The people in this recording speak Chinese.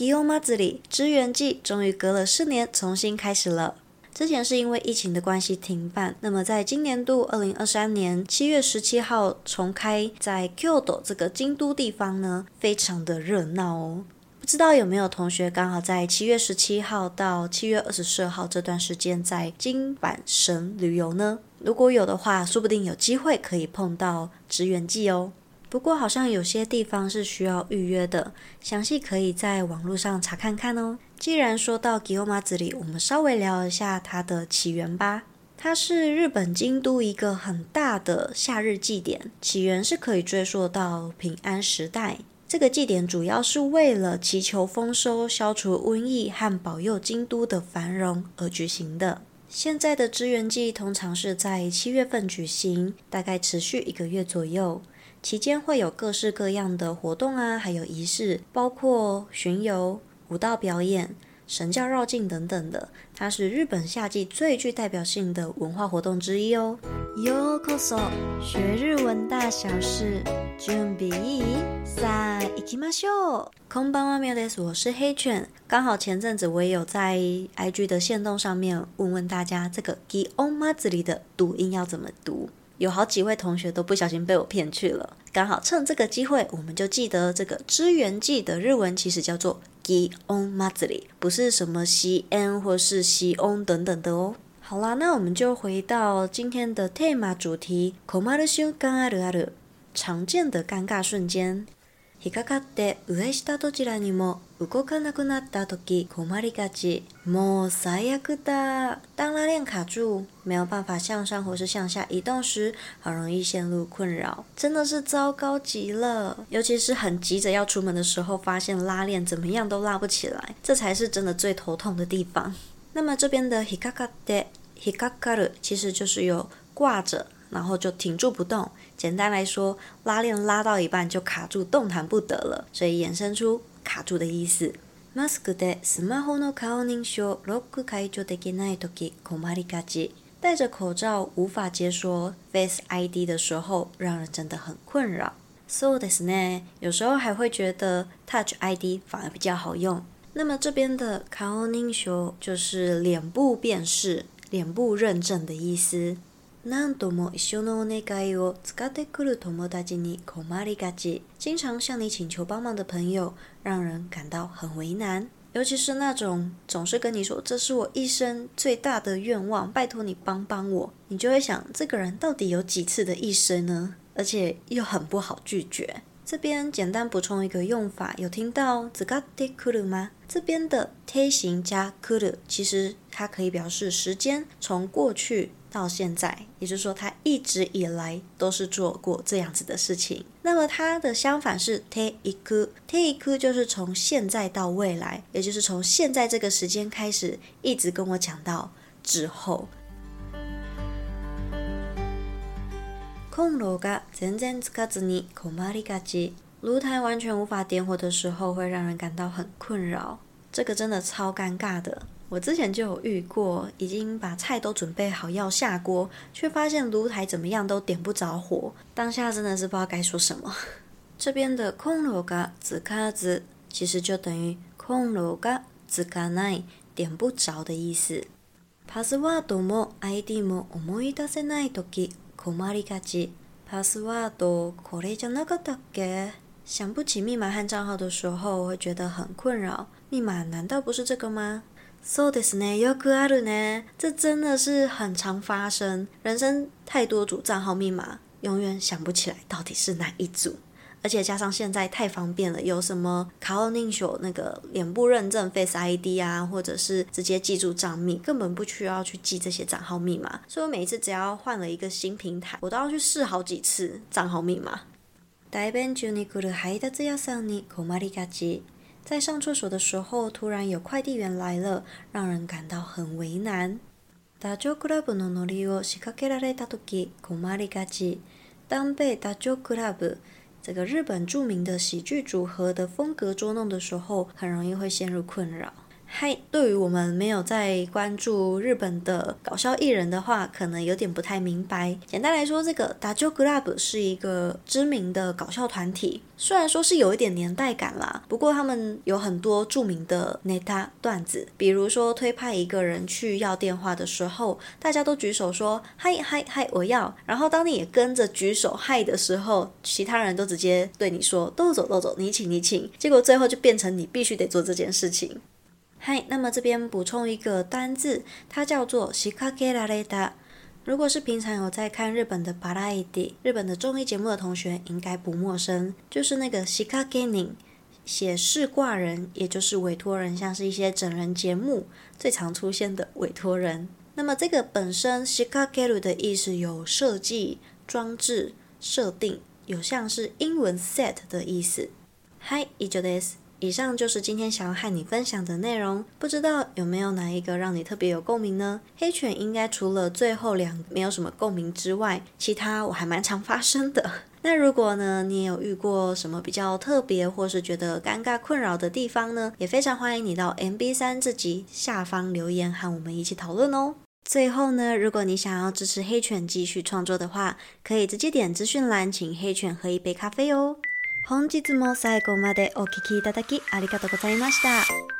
祇园祭支援祭终于隔了四年重新开始了。之前是因为疫情的关系停办，那么在今年度二零二三年七月十七号重开，在 Kyoto 这个京都地方呢，非常的热闹哦。不知道有没有同学刚好在七月十七号到七月二十四号这段时间在京阪神旅游呢？如果有的话，说不定有机会可以碰到支援祭哦。不过好像有些地方是需要预约的，详细可以在网络上查看看哦。既然说到祇园祭，我们稍微聊一下它的起源吧。它是日本京都一个很大的夏日祭典，起源是可以追溯到平安时代。这个祭典主要是为了祈求丰收、消除瘟疫和保佑京都的繁荣而举行的。现在的支援祭通常是在七月份举行，大概持续一个月左右，期间会有各式各样的活动啊，还有仪式，包括巡游。舞蹈表演、神轿绕境等等的，它是日本夏季最具代表性的文化活动之一哦。ようこそ，学日文大小事，准备さあ行きましょう。こんばんは、みょです。我是黑犬。刚好前阵子我也有在 IG 的限动上面问问大家，这个祇园祭的读音要怎么读？ 有好几位同学都不小心被我骗去了。刚好趁这个机会，我们就记得这个支援祭的日文其实叫做。祇园祭不是什么西安或是西翁等等的哦。好啦，那我们就回到今天的 theme 主题。困る瞬间あるある，常见的尴尬瞬间。 引っかかって上下どちらにも动かなくなった时困りがち。もう最悪だ。当拉链卡住，没有办法向上或是向下移动时，很容易陷入困扰，真的是糟糕极了。尤其是很急着要出门的时候，发现拉链怎么样都拉不起来，这才是真的最头痛的地方。那么这边的引っかかって、引っかかる其实就是有挂着。 然后就停住不动。简单来说，拉链拉到一半就卡住，动弹不得了，所以衍生出卡住的意思。マスクでスマホの颜认证ロック解除できないとき困りがち。戴着口罩无法解锁 Face ID 的时候，让人真的很困扰。そうですね。有时候还会觉得 Touch ID 反而比较好用。那么这边的颜认证就是脸部辨识、脸部认证的意思。 何度も一绪のお愿いを使ってくる友达に困りがち。经常向你请求帮忙的朋友，让人感到很为难。尤其是那种总是跟你说这是我一生最大的愿望，拜托你帮帮我，你就会想这个人到底有几次的一生呢？而且又很不好拒绝。这边简单补充一个用法，有听到使ってくる吗？这边的て形加くる，其实它可以表示时间从过去。 到现在，也就是说，他一直以来都是做过这样子的事情。那么，它的相反是 te iku，te iku 就是从现在到未来，也就是从现在这个时间开始，一直跟我讲到之后。コンロが全然つかずに困りがち，炉台完全无法点火的时候，会让人感到很困扰。这个真的超尴尬的。 我之前就有遇过，已经把菜都准备好要下锅，却发现炉台怎么样都点不着火，当下真的是不知道该说什么。这边的コンロがつかず其实就等于コンロがつかない，点不着的意思。パスワードも ID も思い出せないとき困りがち。パスワードこれじゃなかったっけ？想不起密码和账号的时候，会觉得很困扰。密码难道不是这个吗？ そうですね、よくあるね。这真的是很常发生。人生太多组账号密码，永远想不起来到底是哪一组。而且加上现在太方便了，有什么颜认证那个脸部认证 Face ID 啊，或者是直接记住账密，根本不需要去记这些账号密码。所以我每一次只要换了一个新平台，我都要去试好几次账号密码。代弁中に来る配达屋さんに困りがち。 在上厕所的时候，突然有快递员来了，让人感到很为难。ダチョウ倶楽部のノリを仕挂けられた时困りがち。当被ダチョウ倶乐部这个日本著名的喜剧组合的风格捉弄的时候，很容易会陷入困扰。 嗨，对于我们没有在关注日本的搞笑艺人的话，可能有点不太明白。简单来说，这个ダチョ倶乐部是一个知名的搞笑团体，虽然说是有一点年代感啦，不过他们有很多著名的ネタ段子，比如说推派一个人去要电话的时候，大家都举手说嗨嗨嗨，我要。然后当你也跟着举手嗨的时候，其他人都直接对你说都走都走，你请你请。结果最后就变成你必须得做这件事情。 嗨，那么这边补充一个单字，它叫做仕挂けられた。如果是平常有在看日本的バラエティ、日本的综艺节目的同学，应该不陌生，就是那个仕挂け人，写试挂人，也就是委托人，像是一些整人节目最常出现的委托人。那么这个本身仕挂ける的意思有设计、装置、设定，有像是英文 set 的意思。嗨，以上です。 以上就是今天想要和你分享的内容，不知道有没有哪一个让你特别有共鸣呢？黑犬应该除了最后两没有什么共鸣之外，其他我还蛮常发生的。那如果呢，你也有遇过什么比较特别或是觉得尴尬困扰的地方呢？也非常欢迎你到 MB3 这集下方留言和我们一起讨论哦。最后呢，如果你想要支持黑犬继续创作的话，可以直接点资讯栏，请黑犬喝一杯咖啡哦。本日も最後までお聴きいただきありがとうございました。